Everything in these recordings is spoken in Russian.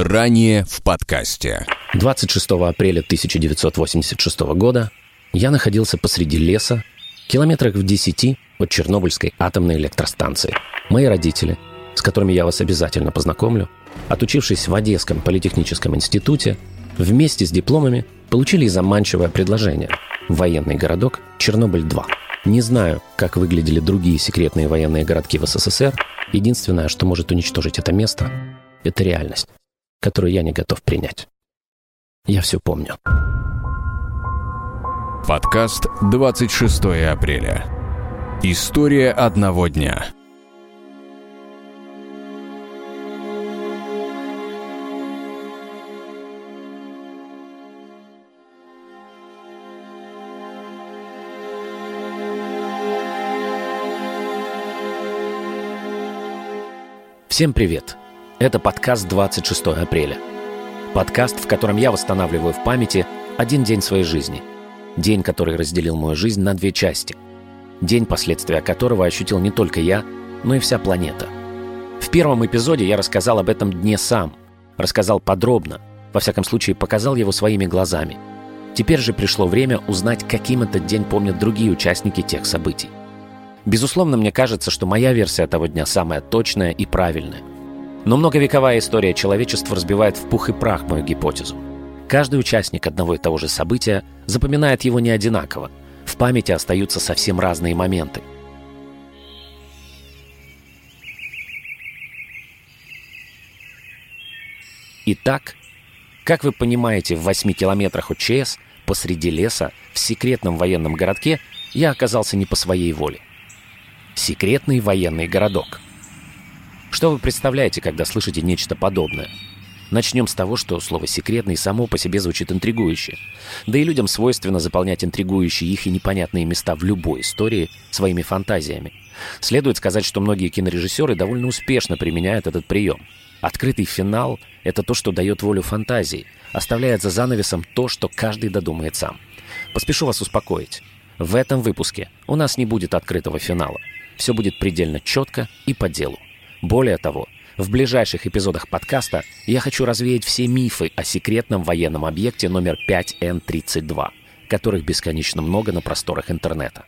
Ранее в подкасте. 26 апреля 1986 года я находился посреди леса, километрах в 10 от Чернобыльской атомной электростанции. Мои родители, с которыми я вас обязательно познакомлю, отучившись в Одесском политехническом институте, вместе с дипломами получили заманчивое предложение – военный городок Чернобыль-2. Не знаю, как выглядели другие секретные военные городки в СССР. Единственное, что может уничтожить это место – это реальность которую я не готов принять. Я все помню. Подкаст 26 апреля. История одного дня. Всем привет! Это подкаст 26 апреля. Подкаст, в котором я восстанавливаю в памяти один день своей жизни. День, который разделил мою жизнь на две части. День, последствия которого ощутил не только я, но и вся планета. В первом эпизоде я рассказал об этом дне сам. Рассказал подробно. Во всяком случае, показал его своими глазами. Теперь же пришло время узнать, каким этот день помнят другие участники тех событий. Безусловно, мне кажется, что моя версия того дня самая точная и правильная – но многовековая история человечества разбивает в пух и прах мою гипотезу. Каждый участник одного и того же события запоминает его не одинаково. В памяти остаются совсем разные моменты. Итак, как вы понимаете, в 8 километрах от ЧС, посреди леса, в секретном военном городке, я оказался не по своей воле. Секретный военный городок – что вы представляете, когда слышите нечто подобное? Начнем с того, что слово «секретный» само по себе звучит интригующе. Да и людям свойственно заполнять интригующие их и непонятные места в любой истории своими фантазиями. Следует сказать, что многие кинорежиссеры довольно успешно применяют этот прием. Открытый финал — это то, что дает волю фантазии, оставляет за занавесом то, что каждый додумает сам. Поспешу вас успокоить. В этом выпуске у нас не будет открытого финала. Все будет предельно четко и по делу. Более того, в ближайших эпизодах подкаста я хочу развеять все мифы о секретном военном объекте номер 5Н-32, которых бесконечно много на просторах интернета.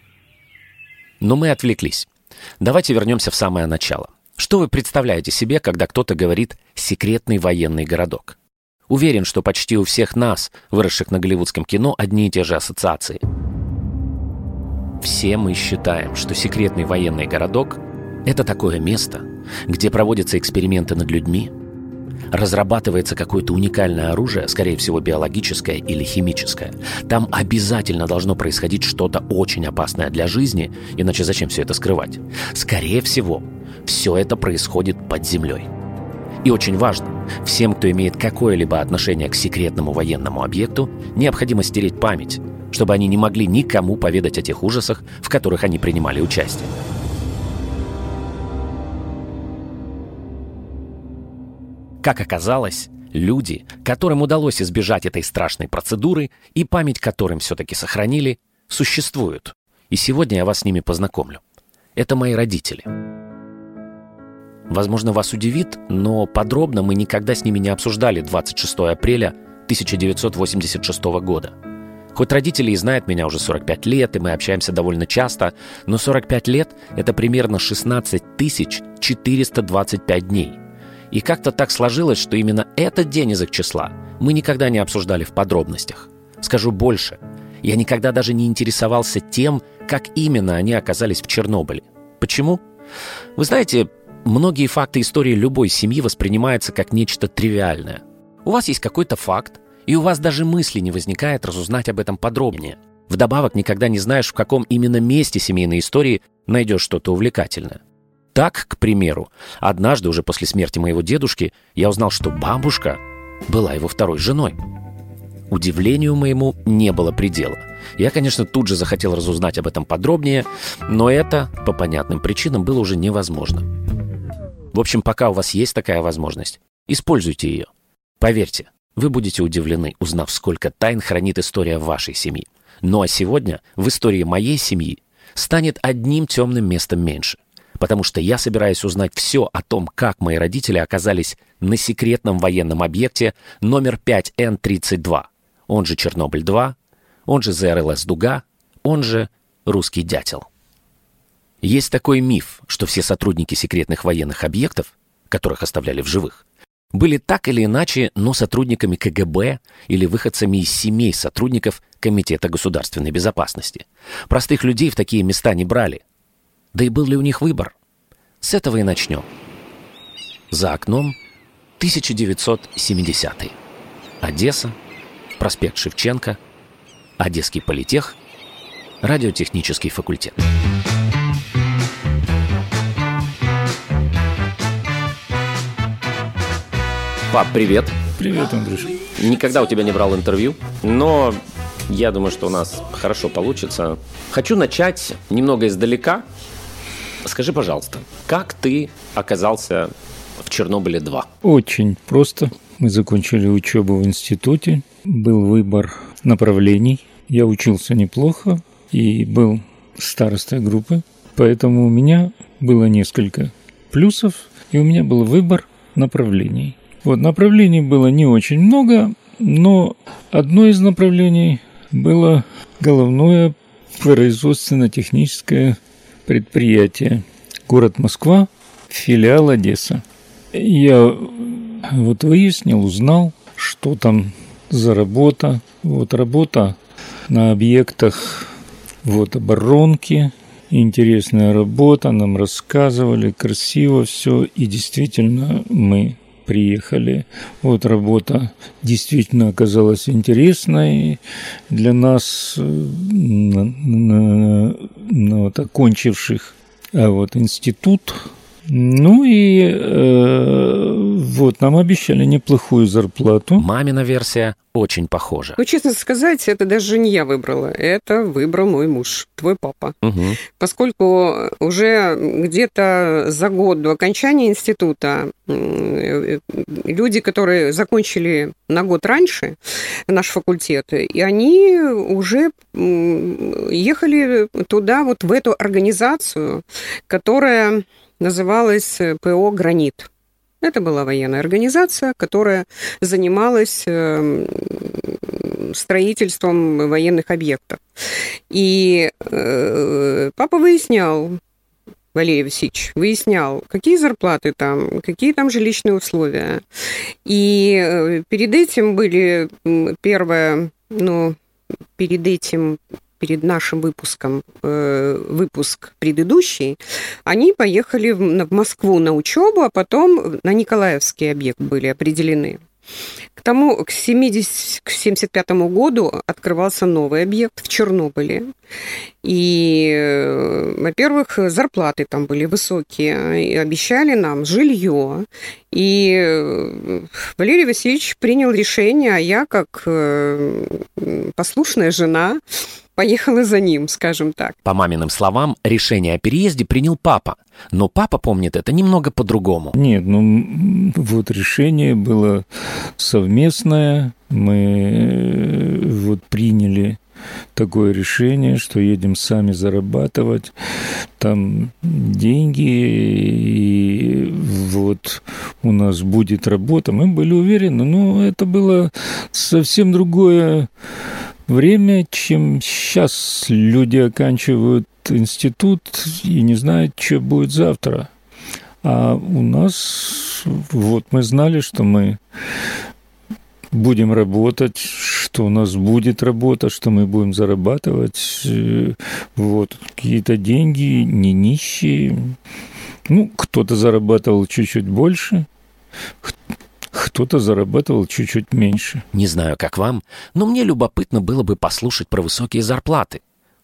Но мы отвлеклись. Давайте вернемся в самое начало. Что вы представляете себе, когда кто-то говорит «секретный военный городок»? Уверен, что почти у всех нас, выросших на голливудском кино, одни и те же ассоциации. Все мы считаем, что секретный военный городок – это такое место, где проводятся эксперименты над людьми, разрабатывается какое-то уникальное оружие, скорее всего биологическое или химическое, там обязательно должно происходить что-то очень опасное для жизни, иначе зачем все это скрывать? Скорее всего, все это происходит под землей. И очень важно, всем, кто имеет какое-либо отношение к секретному военному объекту, необходимо стереть память, чтобы они не могли никому поведать о тех ужасах, в которых они принимали участие. Как оказалось, люди, которым удалось избежать этой страшной процедуры и память которым все-таки сохранили, существуют. И сегодня я вас с ними познакомлю. Это мои родители. Возможно, вас удивит, но подробно мы никогда с ними не обсуждали 26 апреля 1986 года. Хоть родители и знают меня уже 45 лет, и мы общаемся довольно часто, но 45 лет — это примерно 16 425 дней — и как-то так сложилось, что именно этот день из их числа мы никогда не обсуждали в подробностях. Скажу больше. Я никогда даже не интересовался тем, как именно они оказались в Чернобыле. Почему? Вы знаете, многие факты истории любой семьи воспринимаются как нечто тривиальное. У вас есть какой-то факт, и у вас даже мысли не возникает разузнать об этом подробнее. Вдобавок, никогда не знаешь, в каком именно месте семейной истории найдешь что-то увлекательное. Так, к примеру, однажды уже после смерти моего дедушки я узнал, что бабушка была его второй женой. Удивлению моему не было предела. Я, конечно, тут же захотел разузнать об этом подробнее, но это, по понятным причинам, было уже невозможно. В общем, пока у вас есть такая возможность, используйте ее. Поверьте, вы будете удивлены, узнав, сколько тайн хранит история вашей семьи. Ну а сегодня в истории моей семьи станет одним темным местом меньше – потому что я собираюсь узнать все о том, как мои родители оказались на секретном военном объекте номер 5Н-32, он же Чернобыль-2, он же ЗРЛС «Дуга», он же «Русский дятел». Есть такой миф, что все сотрудники секретных военных объектов, которых оставляли в живых, были так или иначе, но сотрудниками КГБ или выходцами из семей сотрудников Комитета государственной безопасности. Простых людей в такие места не брали. Да и был ли у них выбор? С этого и начнем. За окном 1970 Одесса, проспект Шевченко, Одесский политех, радиотехнический факультет. Пап, привет. Привет, Андрюш. Никогда у тебя не брал интервью, но я думаю, что у нас хорошо получится. Хочу начать немного издалека. Скажи, пожалуйста, как ты оказался в Чернобыле-2? Очень просто. Мы закончили учебу в институте. Был выбор направлений. Я учился неплохо и был старостой группы. Поэтому у меня было несколько плюсов, и у меня был выбор направлений. Вот, направлений было не очень много, но одно из направлений было головное производственно-техническое предприятие. Город Москва, филиал Одесса. Я вот выяснил, узнал, что там за работа. Вот работа на объектах вот оборонки, интересная работа, нам рассказывали, красиво все, и действительно мы приехали. Вот работа действительно оказалась интересной для нас, на, на, на вот, окончивших а вот институт. Ну и э, вот нам обещали неплохую зарплату. Мамина версия очень похожа. Ну, честно сказать, это даже не я выбрала, это выбрал мой муж, твой папа. Угу. Поскольку уже где-то за год до окончания института люди, которые закончили на год раньше наш факультет, и они уже ехали туда, вот в эту организацию, которая называлась ПО «Гранит». Это была военная организация, которая занималась эм, строительством военных объектов. И э, папа выяснял, Валерий Васильевич выяснял, какие зарплаты там, какие там жилищные условия. И э, перед этим были первое, ну, перед этим перед нашим выпуском, э, выпуск предыдущий, они поехали в, Москву на учебу, а потом на Николаевский объект были определены. К тому, к, 70, к 75 году открывался новый объект в Чернобыле. И, э, во-первых, зарплаты там были высокие, и обещали нам жилье. И э, Валерий Васильевич принял решение, а я, как послушная жена, поехала за ним, скажем так. По маминым словам, решение о переезде принял папа. Но папа помнит это немного по-другому. Нет, ну вот решение было совместное. Мы э, вот приняли такое решение, что едем сами зарабатывать там деньги, и вот у нас будет работа. Мы были уверены, но это было совсем другое время, чем сейчас люди оканчивают институт и не знают, что будет завтра. А у нас, вот мы знали, что мы будем работать, что у нас будет работа, что мы будем зарабатывать, э, вот, какие-то деньги, не нищие. Ну, кто-то зарабатывал чуть-чуть больше, кто-то зарабатывал чуть-чуть меньше. Не знаю, как вам, но мне любопытно было бы послушать про высокие зарплаты.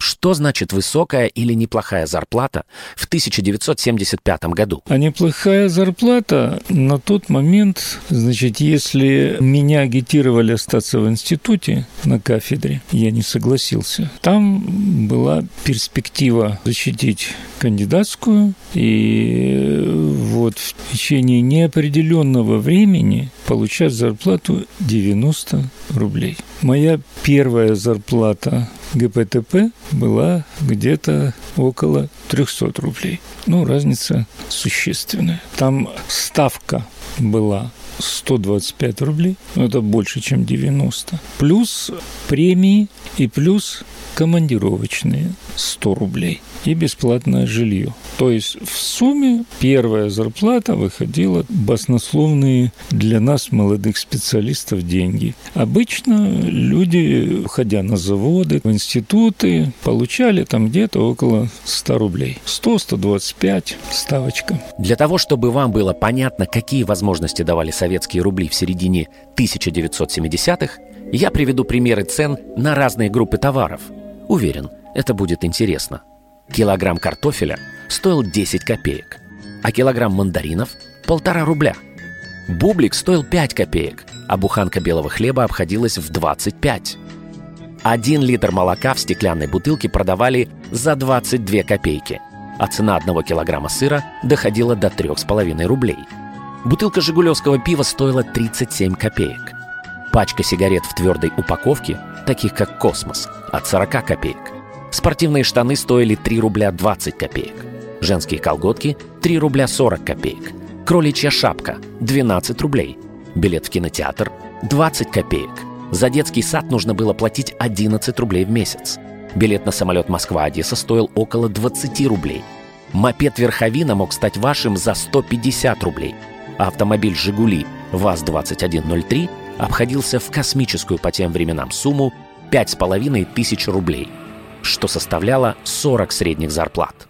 Что значит высокая или неплохая зарплата в 1975 году? А неплохая зарплата на тот момент, значит, если меня агитировали остаться в институте на кафедре, я не согласился. Там была перспектива защитить кандидатскую, и вот в течение неопределенного времени получать зарплату 90 рублей. Моя первая зарплата ГПТП была где-то около 300 рублей. Ну, разница существенная. Там ставка была 125 рублей, ну, это больше, чем 90. Плюс премии и плюс командировочные 100 рублей и бесплатное жилье. То есть в сумме первая зарплата выходила баснословные для нас, молодых специалистов, деньги. Обычно люди, ходя на заводы, в институты, получали там где-то около 100 рублей. 100-125 ставочка. Для того, чтобы вам было понятно, какие возможности давали советские рубли в середине 1970-х, я приведу примеры цен на разные группы товаров. Уверен, это будет интересно. Килограмм картофеля стоил 10 копеек, а килограмм мандаринов – полтора рубля. Бублик стоил 5 копеек, а буханка белого хлеба обходилась в 25. Один литр молока в стеклянной бутылке продавали за 22 копейки, а цена одного килограмма сыра доходила до 3,5 рублей. Бутылка жигулевского пива стоила 37 копеек. Пачка сигарет в твердой упаковке, таких как «Космос», от 40 копеек. Спортивные штаны стоили 3 рубля 20 копеек. Женские колготки – 3 рубля 40 копеек. Кроличья шапка – 12 рублей. Билет в кинотеатр – 20 копеек. За детский сад нужно было платить 11 рублей в месяц. Билет на самолет Москва-Одесса стоил около 20 рублей. Мопед Верховина мог стать вашим за 150 рублей. А автомобиль «Жигули» ВАЗ-2103 обходился в космическую по тем временам сумму 5,5 тысяч рублей, что составляло 40 средних зарплат.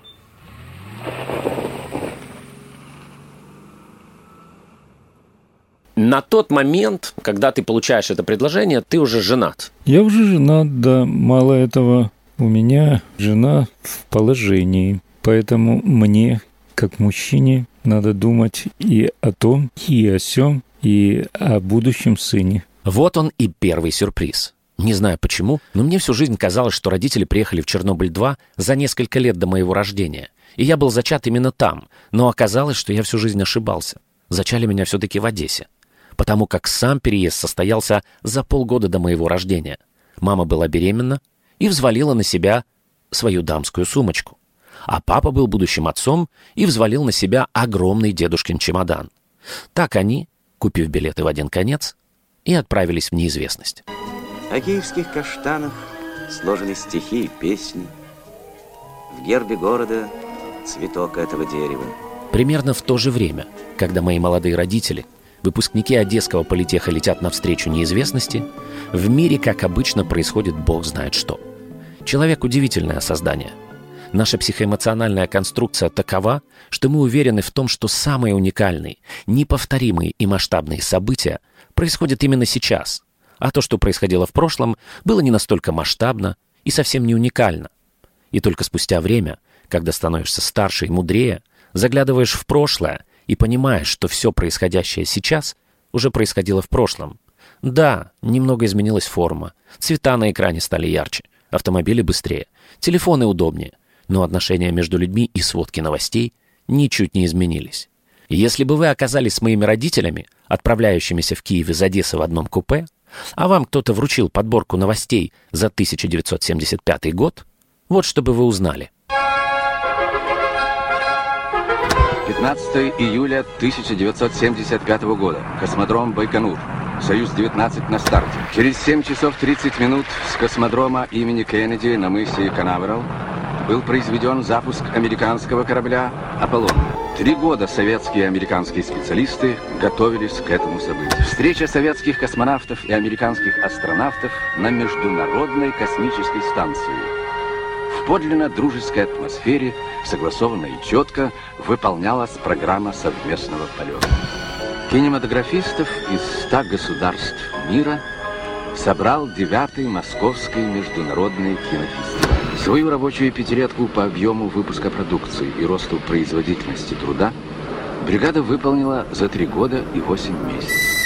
На тот момент, когда ты получаешь это предложение, ты уже женат. Я уже женат, да. Мало этого, у меня жена в положении. Поэтому мне, как мужчине, надо думать и о том, и о сем, и о будущем сыне. Вот он и первый сюрприз. Не знаю почему, но мне всю жизнь казалось, что родители приехали в Чернобыль-2 за несколько лет до моего рождения. И я был зачат именно там, но оказалось, что я всю жизнь ошибался. Зачали меня все-таки в Одессе. Потому как сам переезд состоялся за полгода до моего рождения. Мама была беременна и взвалила на себя свою дамскую сумочку. А папа был будущим отцом и взвалил на себя огромный дедушкин чемодан. Так они, купив билеты в один конец, и отправились в неизвестность. О киевских каштанах сложены стихи и песни. В гербе города цветок этого дерева. Примерно в то же время, когда мои молодые родители, выпускники Одесского политеха летят навстречу неизвестности, в мире, как обычно, происходит бог знает что. Человек – удивительное создание. Наша психоэмоциональная конструкция такова, что мы уверены в том, что самые уникальные, неповторимые и масштабные события происходят именно сейчас – а то, что происходило в прошлом, было не настолько масштабно и совсем не уникально. И только спустя время, когда становишься старше и мудрее, заглядываешь в прошлое и понимаешь, что все происходящее сейчас уже происходило в прошлом. Да, немного изменилась форма, цвета на экране стали ярче, автомобили быстрее, телефоны удобнее, но отношения между людьми и сводки новостей ничуть не изменились. Если бы вы оказались с моими родителями, отправляющимися в Киев из Одессы в одном купе, а вам кто-то вручил подборку новостей за 1975 год, вот чтобы вы узнали. 15 июля 1975 года. Космодром Байконур. Союз-19 на старте. Через 7 часов 30 минут с космодрома имени Кеннеди на мысе Канаверал был произведен запуск американского корабля «Аполлон». Три года советские и американские специалисты готовились к этому событию. Встреча советских космонавтов и американских астронавтов на Международной космической станции. В подлинно дружеской атмосфере, согласованно и четко, выполнялась программа совместного полета. Кинематографистов из ста государств мира собрал девятый Московский международный кинофестиваль. Свою рабочую пятилетку по объему выпуска продукции и росту производительности труда бригада выполнила за три года и восемь месяцев.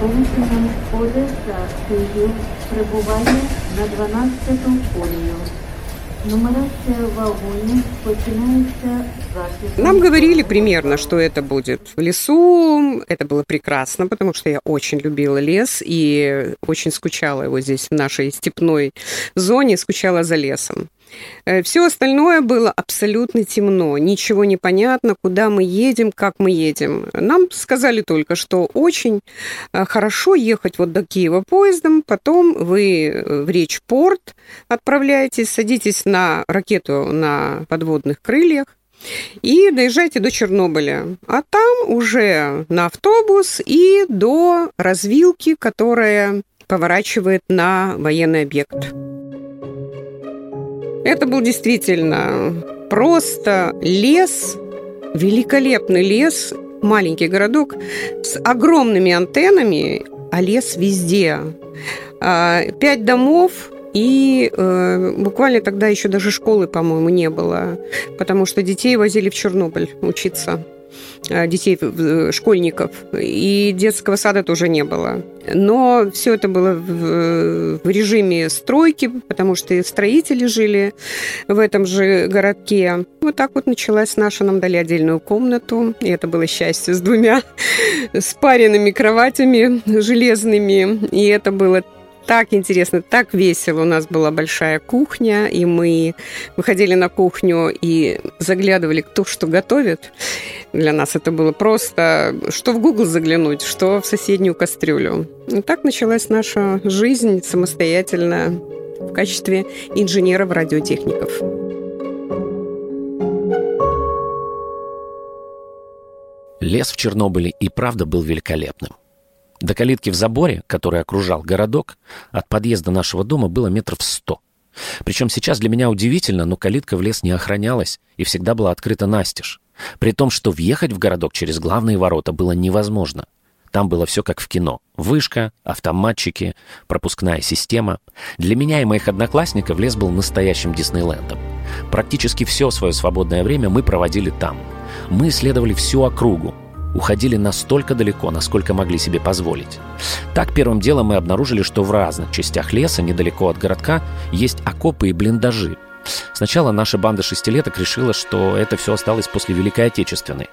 Полученном Одеса, Київ, прибування на 12-ту Нам говорили примерно, что это будет в лесу. Это было прекрасно, потому что я очень любила лес и очень скучала его здесь, в нашей степной зоне, скучала за лесом. Э, Все остальное было абсолютно темно, ничего не понятно, куда мы едем, как мы едем. Нам сказали только, что очень э, хорошо ехать вот до Киева поездом, потом вы э, в Речь-порт отправляетесь, садитесь на ракету на подводных крыльях, и доезжайте до Чернобыля. А там уже на автобус и до развилки, которая поворачивает на военный объект. Это был действительно просто лес, великолепный лес, маленький городок с огромными антеннами, а лес везде. А, пять домов, и э, буквально тогда еще даже школы, по-моему, не было, потому что детей возили в Чернобыль учиться. Э, детей, э, школьников, и детского сада тоже не было. Но все это было в, в режиме стройки, потому что и строители жили в этом же городке. Вот так вот началась наша, нам дали отдельную комнату, и это было счастье с двумя спаренными кроватями железными, и это было так интересно, так весело. У нас была большая кухня, и мы выходили на кухню и заглядывали, кто что готовит. Для нас это было просто, что в Google заглянуть, что в соседнюю кастрюлю. И так началась наша жизнь самостоятельно в качестве инженеров-радиотехников. Лес в Чернобыле и правда был великолепным. До калитки в заборе, который окружал городок, от подъезда нашего дома было метров сто. Причем сейчас для меня удивительно, но калитка в лес не охранялась и всегда была открыта настежь. При том, что въехать в городок через главные ворота было невозможно. Там было все как в кино. Вышка, автоматчики, пропускная система. Для меня и моих одноклассников лес был настоящим Диснейлендом. Практически все свое свободное время мы проводили там. Мы исследовали всю округу, уходили настолько далеко, насколько могли себе позволить. Так первым делом мы обнаружили, что в разных частях леса, недалеко от городка, есть окопы и блиндажи. Сначала наша банда шестилеток решила, что это все осталось после Великой Отечественной.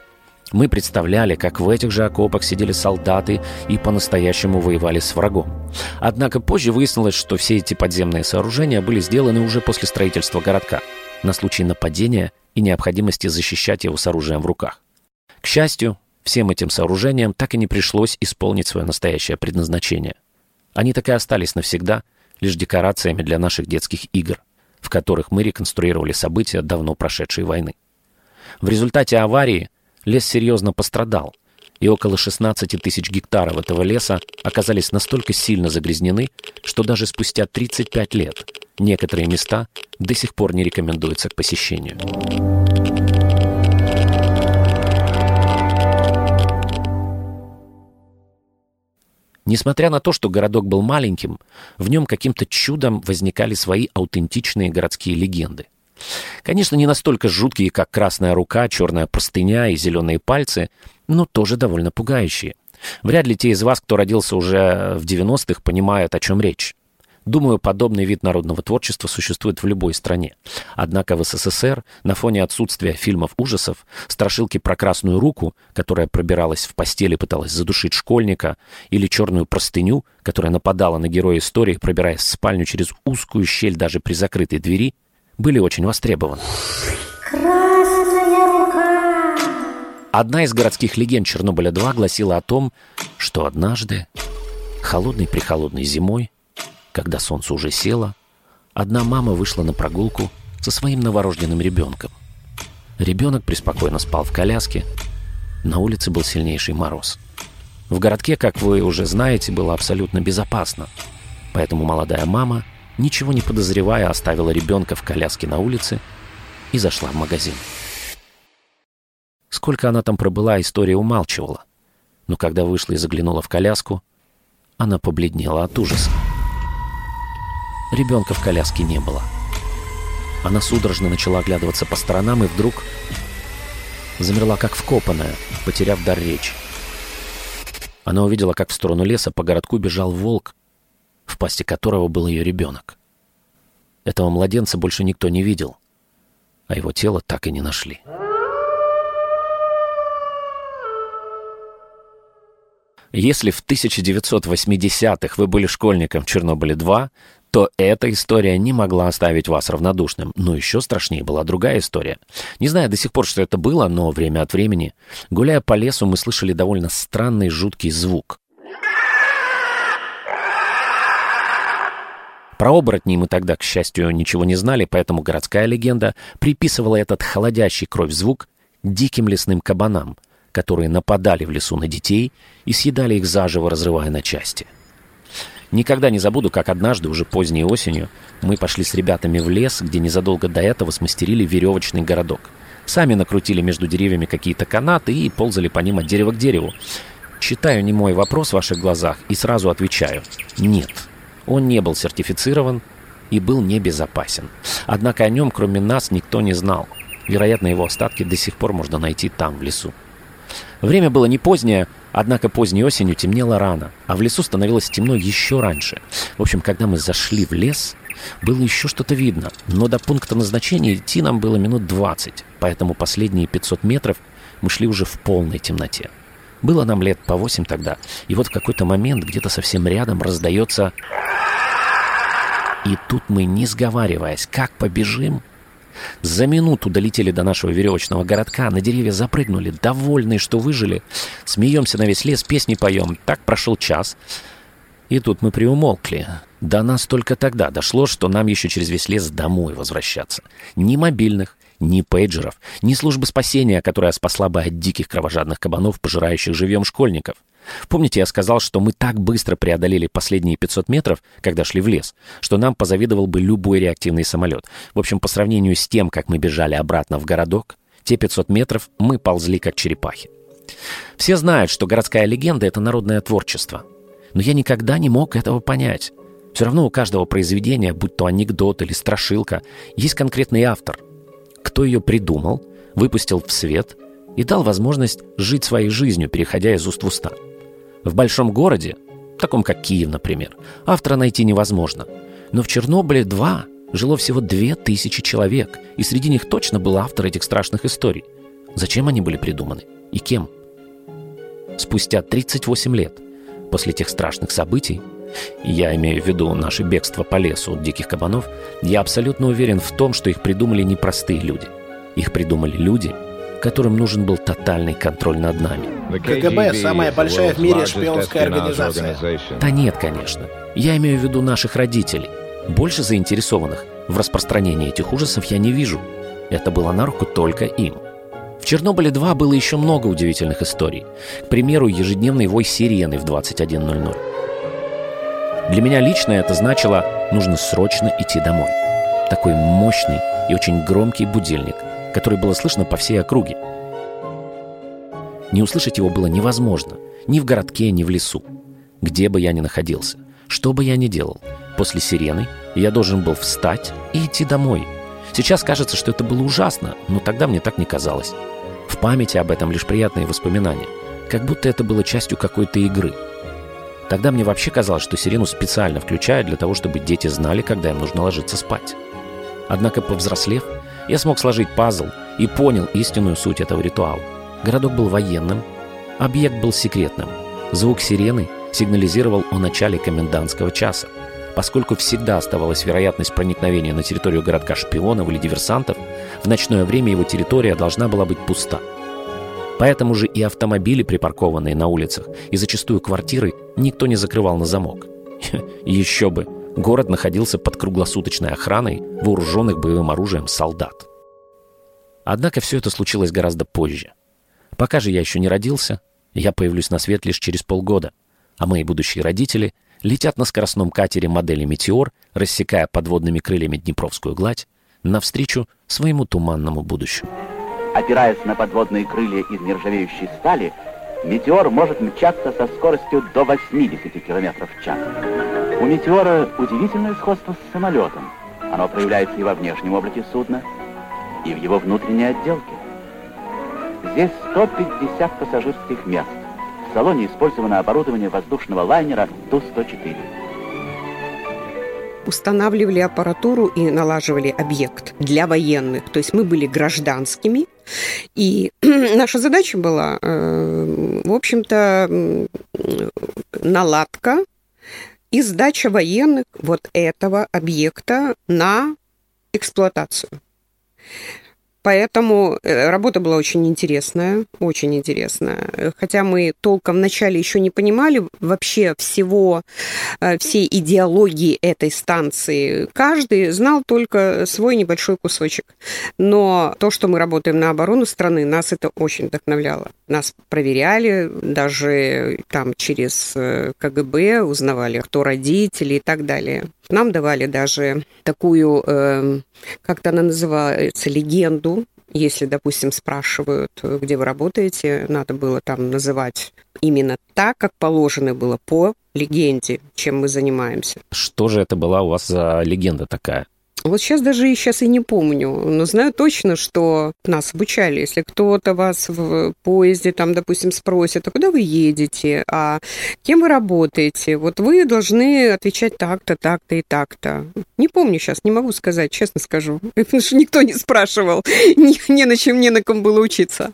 Мы представляли, как в этих же окопах сидели солдаты и по-настоящему воевали с врагом. Однако позже выяснилось, что все эти подземные сооружения были сделаны уже после строительства городка, на случай нападения и необходимости защищать его с оружием в руках. К счастью, Всем этим сооружениям так и не пришлось исполнить свое настоящее предназначение. Они так и остались навсегда лишь декорациями для наших детских игр, в которых мы реконструировали события давно прошедшей войны. В результате аварии лес серьезно пострадал, и около 16 тысяч гектаров этого леса оказались настолько сильно загрязнены, что даже спустя 35 лет некоторые места до сих пор не рекомендуются к посещению. Несмотря на то, что городок был маленьким, в нем каким-то чудом возникали свои аутентичные городские легенды. Конечно, не настолько жуткие, как красная рука, черная простыня и зеленые пальцы, но тоже довольно пугающие. Вряд ли те из вас, кто родился уже в 90-х, понимают, о чем речь. Думаю, подобный вид народного творчества существует в любой стране. Однако в СССР на фоне отсутствия фильмов ужасов страшилки про красную руку, которая пробиралась в постели и пыталась задушить школьника, или черную простыню, которая нападала на героя истории, пробираясь в спальню через узкую щель даже при закрытой двери, были очень востребованы. Красная рука! Одна из городских легенд Чернобыля-2 гласила о том, что однажды, холодной-прихолодной зимой, когда солнце уже село, одна мама вышла на прогулку со своим новорожденным ребенком. Ребенок преспокойно спал в коляске. На улице был сильнейший мороз. В городке, как вы уже знаете, было абсолютно безопасно. Поэтому молодая мама, ничего не подозревая, оставила ребенка в коляске на улице и зашла в магазин. Сколько она там пробыла, история умалчивала. Но когда вышла и заглянула в коляску, она побледнела от ужаса. Ребенка в коляске не было. Она судорожно начала оглядываться по сторонам и вдруг замерла как вкопанная, потеряв дар речи. Она увидела, как в сторону леса по городку бежал волк, в пасти которого был ее ребенок. Этого младенца больше никто не видел, а его тело так и не нашли. Если в 1980-х вы были школьником в Чернобыле-2, то эта история не могла оставить вас равнодушным. Но еще страшнее была другая история. Не знаю до сих пор, что это было, но время от времени, гуляя по лесу, мы слышали довольно странный жуткий звук. Про оборотней мы тогда, к счастью, ничего не знали, поэтому городская легенда приписывала этот холодящий кровь звук диким лесным кабанам — которые нападали в лесу на детей и съедали их заживо, разрывая на части. Никогда не забуду, как однажды, уже поздней осенью, мы пошли с ребятами в лес, где незадолго до этого смастерили веревочный городок. Сами накрутили между деревьями какие-то канаты и ползали по ним от дерева к дереву. Читаю не мой вопрос в ваших глазах и сразу отвечаю «нет». Он не был сертифицирован и был небезопасен. Однако о нем, кроме нас, никто не знал. Вероятно, его остатки до сих пор можно найти там, в лесу. Время было не позднее, однако поздней осенью темнело рано, а в лесу становилось темно еще раньше. В общем, когда мы зашли в лес, было еще что-то видно, но до пункта назначения идти нам было минут 20, поэтому последние 500 метров мы шли уже в полной темноте. Было нам лет по 8 тогда, и вот в какой-то момент где-то совсем рядом раздается... И тут мы, не сговариваясь, как побежим, за минуту долетели до нашего веревочного городка, на деревья запрыгнули, довольные, что выжили. Смеемся на весь лес, песни поем. Так прошел час. И тут мы приумолкли. До нас только тогда дошло, что нам еще через весь лес домой возвращаться. Ни мобильных, ни пейджеров, ни службы спасения, которая спасла бы от диких кровожадных кабанов, пожирающих живьем школьников. Помните, я сказал, что мы так быстро преодолели последние 500 метров, когда шли в лес, что нам позавидовал бы любой реактивный самолет. В общем, по сравнению с тем, как мы бежали обратно в городок, те 500 метров мы ползли как черепахи. Все знают, что городская легенда — это народное творчество. Но я никогда не мог этого понять. Все равно у каждого произведения, будь то анекдот или страшилка, есть конкретный автор. Кто ее придумал, выпустил в свет и дал возможность жить своей жизнью, переходя из уст в уста — в большом городе, таком как Киев, например, автора найти невозможно. Но в Чернобыле-2 жило всего две тысячи человек, и среди них точно был автор этих страшных историй. Зачем они были придуманы? И кем? Спустя 38 лет после тех страшных событий, я имею в виду наше бегство по лесу от диких кабанов, я абсолютно уверен в том, что их придумали не простые люди. Их придумали люди – которым нужен был тотальный контроль над нами. КГБ – самая большая в мире шпионская организация. Да нет, конечно. Я имею в виду наших родителей. Больше заинтересованных в распространении этих ужасов я не вижу. Это было на руку только им. В «Чернобыле-2» было еще много удивительных историй. К примеру, ежедневный вой сирены в 21.00. Для меня лично это значило «нужно срочно идти домой». Такой мощный и очень громкий будильник – который было слышно по всей округе. Не услышать его было невозможно, ни в городке, ни в лесу. Где бы я ни находился, что бы я ни делал, после сирены я должен был встать и идти домой. Сейчас кажется, что это было ужасно, но тогда мне так не казалось. В памяти об этом лишь приятные воспоминания, как будто это было частью какой-то игры. Тогда мне вообще казалось, что сирену специально включают для того, чтобы дети знали, когда им нужно ложиться спать. Однако, повзрослев, я смог сложить пазл и понял истинную суть этого ритуала. Городок был военным, объект был секретным. Звук сирены сигнализировал о начале комендантского часа. Поскольку всегда оставалась вероятность проникновения на территорию городка шпионов или диверсантов, в ночное время его территория должна была быть пуста. Поэтому же и автомобили, припаркованные на улицах, и зачастую квартиры, никто не закрывал на замок. Еще бы! Город находился под круглосуточной охраной вооруженных боевым оружием солдат. Однако все это случилось гораздо позже. Пока же я еще не родился, я появлюсь на свет лишь через полгода, а мои будущие родители летят на скоростном катере модели «Метеор», рассекая подводными крыльями Днепровскую гладь, навстречу своему туманному будущему. Опираясь на подводные крылья из нержавеющей стали, «Метеор» может мчаться со скоростью до 80 км в час. У «Метеора» удивительное сходство с самолетом. Оно проявляется и во внешнем облике судна, и в его внутренней отделке. Здесь 150 пассажирских мест. В салоне использовано оборудование воздушного лайнера Ту-104. устанавливали аппаратуру и налаживали объект для военных. То есть мы были гражданскими, и наша задача была, э, в общем-то, наладка и сдача военных вот этого объекта на эксплуатацию. Поэтому э, работа была очень интересная, очень интересная. Хотя мы толком вначале еще не понимали вообще всего, э, всей идеологии этой станции. Каждый знал только свой небольшой кусочек. Но то, что мы работаем на оборону страны, нас это очень вдохновляло. Нас проверяли, даже там через э, КГБ узнавали, кто родители и так далее. Нам давали даже такую, э, как-то она называется, легенду. Если, допустим, спрашивают, где вы работаете, надо было там называть именно так, как положено было по легенде, чем мы занимаемся. Что же это была у вас за легенда такая? Вот сейчас даже и сейчас и не помню, но знаю точно, что нас обучали. Если кто-то вас в поезде, там, допустим, спросит, а куда вы едете, а кем вы работаете, вот вы должны отвечать так-то, так-то и так-то. Не помню сейчас, не могу сказать, честно скажу, потому что никто не спрашивал, ни, ни на чем, ни на ком было учиться.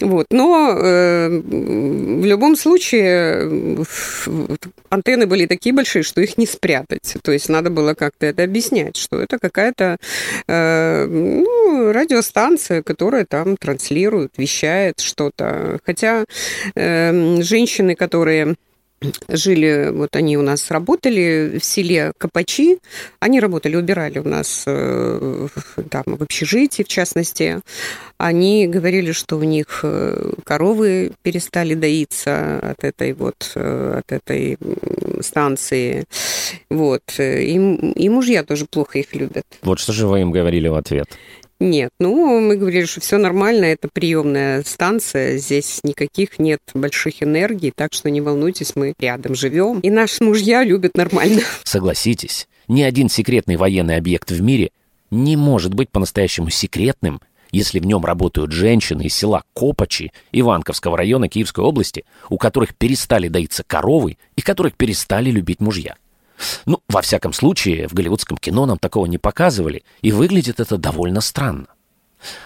Вот. Но э, в любом случае антенны были такие большие, что их не спрятать. То есть надо было как-то это объяснять, что это какая-то э, ну, радиостанция, которая там транслирует, вещает что-то. Хотя э, женщины, которые жили, вот они у нас работали в селе Капачи, они работали, убирали у нас э, там в общежитии, в частности. Они говорили, что у них э, коровы перестали доиться от этой вот, э, от этой станции. Вот. И, и мужья тоже плохо их любят. Вот что же вы им говорили в ответ? Нет, ну, мы говорили, что все нормально, это приемная станция, здесь никаких нет больших энергий, так что не волнуйтесь, мы рядом живем, и наши мужья любят нормально. Согласитесь, ни один секретный военный объект в мире не может быть по-настоящему секретным, если в нем работают женщины из села Копачи Иванковского района Киевской области, у которых перестали доиться коровы и которых перестали любить мужья. Ну, во всяком случае, в голливудском кино нам такого не показывали, и выглядит это довольно странно.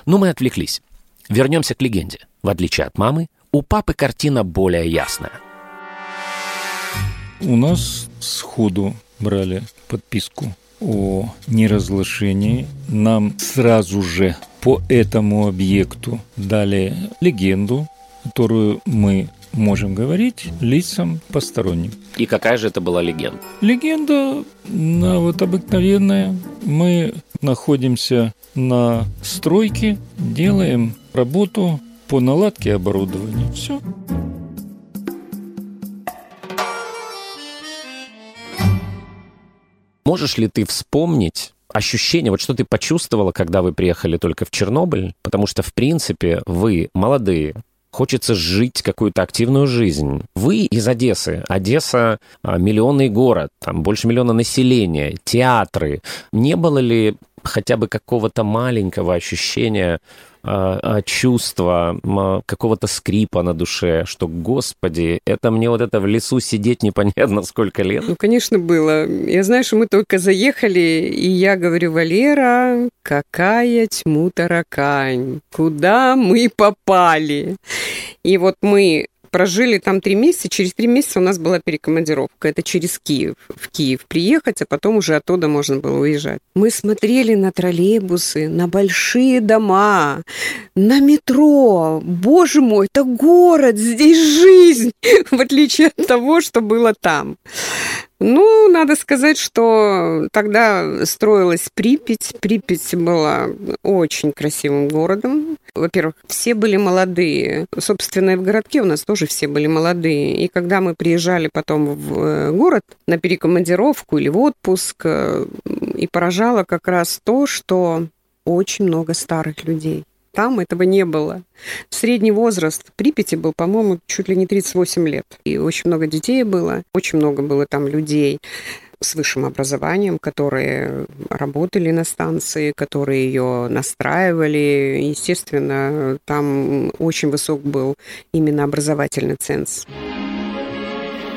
Но мы отвлеклись. Вернемся к легенде. В отличие от мамы, у папы картина более ясная. У нас сходу брали подписку о неразглашении. Нам сразу же по этому объекту дали легенду, которую мы можем говорить лицам посторонним. И какая же это была легенда? Легенда ну, вот обыкновенная. Мы находимся на стройке, делаем работу по наладке оборудования. Все. Можешь ли ты вспомнить ощущение, вот что ты почувствовала, когда вы приехали только в Чернобыль? Потому что, в принципе, вы молодые, хочется жить какую-то активную жизнь. Вы из Одессы. Одесса а, миллионный город, там больше миллиона населения, театры. Не было ли хотя бы какого-то маленького ощущения а, а, чувства, какого-то скрипа на душе, что, господи, это мне вот это в лесу сидеть непонятно сколько лет. Ну, конечно, было. Я знаю, что мы только заехали, и я говорю, Валера, какая тьму таракань, куда мы попали? И вот мы прожили там три месяца. Через три месяца у нас была перекомандировка. Это через Киев. В Киев приехать, а потом уже оттуда можно было уезжать. Мы смотрели на троллейбусы, на большие дома, на метро. Боже мой, это город, здесь жизнь, в отличие от того, что было там. Ну, надо сказать, что тогда строилась Припять. Припять была очень красивым городом. Во-первых, все были молодые. Собственно, и в городке у нас тоже все были молодые. И когда мы приезжали потом в э, город на перекомандировку или в отпуск, э, и поражало как раз то, что очень много старых людей. Там этого не было. Средний возраст в Припяти был, по-моему, чуть ли не 38 лет. И очень много детей было, очень много было там людей с высшим образованием, которые работали на станции, которые ее настраивали. Естественно, там очень высок был именно образовательный ценз.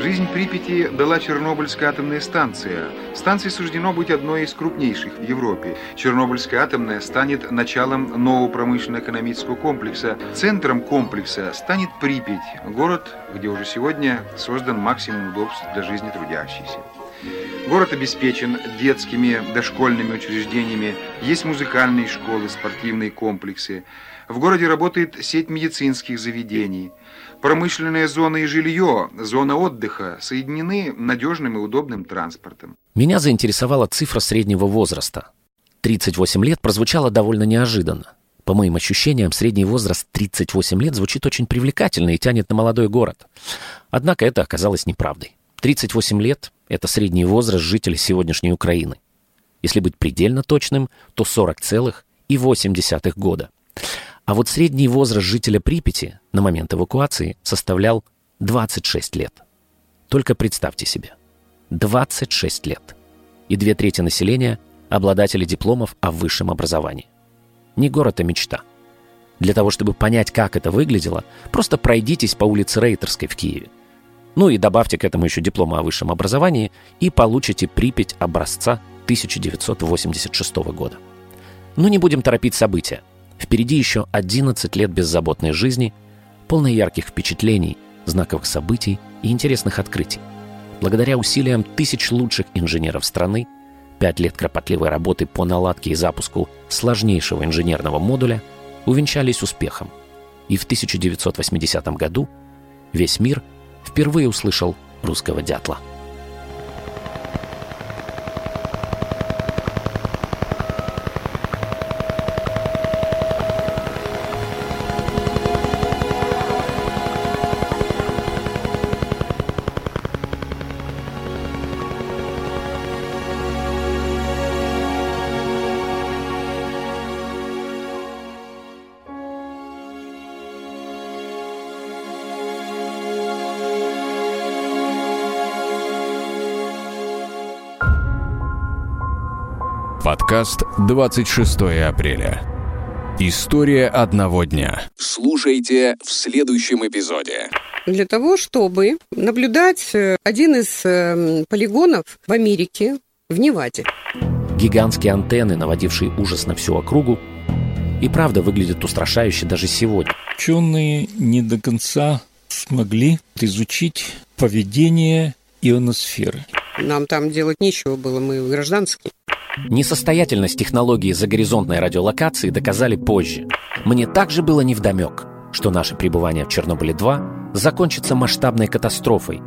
Жизнь Припяти дала Чернобыльская атомная станция. Станции суждено быть одной из крупнейших в Европе. Чернобыльская атомная станет началом нового промышленно-экономического комплекса. Центром комплекса станет Припять, город, где уже сегодня создан максимум удобств для жизни трудящихся. Город обеспечен детскими дошкольными учреждениями, есть музыкальные школы, спортивные комплексы. В городе работает сеть медицинских заведений. Промышленная зона и жилье, зона отдыха соединены надежным и удобным транспортом. Меня заинтересовала цифра среднего возраста. 38 лет прозвучало довольно неожиданно. По моим ощущениям, средний возраст 38 лет звучит очень привлекательно и тянет на молодой город. Однако это оказалось неправдой. 38 лет – это средний возраст жителей сегодняшней Украины. Если быть предельно точным, то 40,8 года. А вот средний возраст жителя Припяти на момент эвакуации составлял 26 лет. Только представьте себе. 26 лет. И две трети населения – обладатели дипломов о высшем образовании. Не город, а мечта. Для того, чтобы понять, как это выглядело, просто пройдитесь по улице Рейтерской в Киеве. Ну и добавьте к этому еще диплом о высшем образовании и получите Припять образца 1986 года. Но не будем торопить события. Впереди еще 11 лет беззаботной жизни, полной ярких впечатлений, знаковых событий и интересных открытий. Благодаря усилиям тысяч лучших инженеров страны, пять лет кропотливой работы по наладке и запуску сложнейшего инженерного модуля увенчались успехом. И в 1980 году весь мир впервые услышал русского дятла – Подкаст 26 апреля. История одного дня. Слушайте в следующем эпизоде. Для того, чтобы наблюдать э, один из э, полигонов в Америке, в Неваде. Гигантские антенны, наводившие ужас на всю округу, и правда выглядят устрашающе даже сегодня. Ученые не до конца смогли изучить поведение ионосферы. Нам там делать нечего было, мы гражданские. Несостоятельность технологии загоризонтной радиолокации доказали позже. Мне также было невдомек, что наше пребывание в Чернобыле-2 закончится масштабной катастрофой,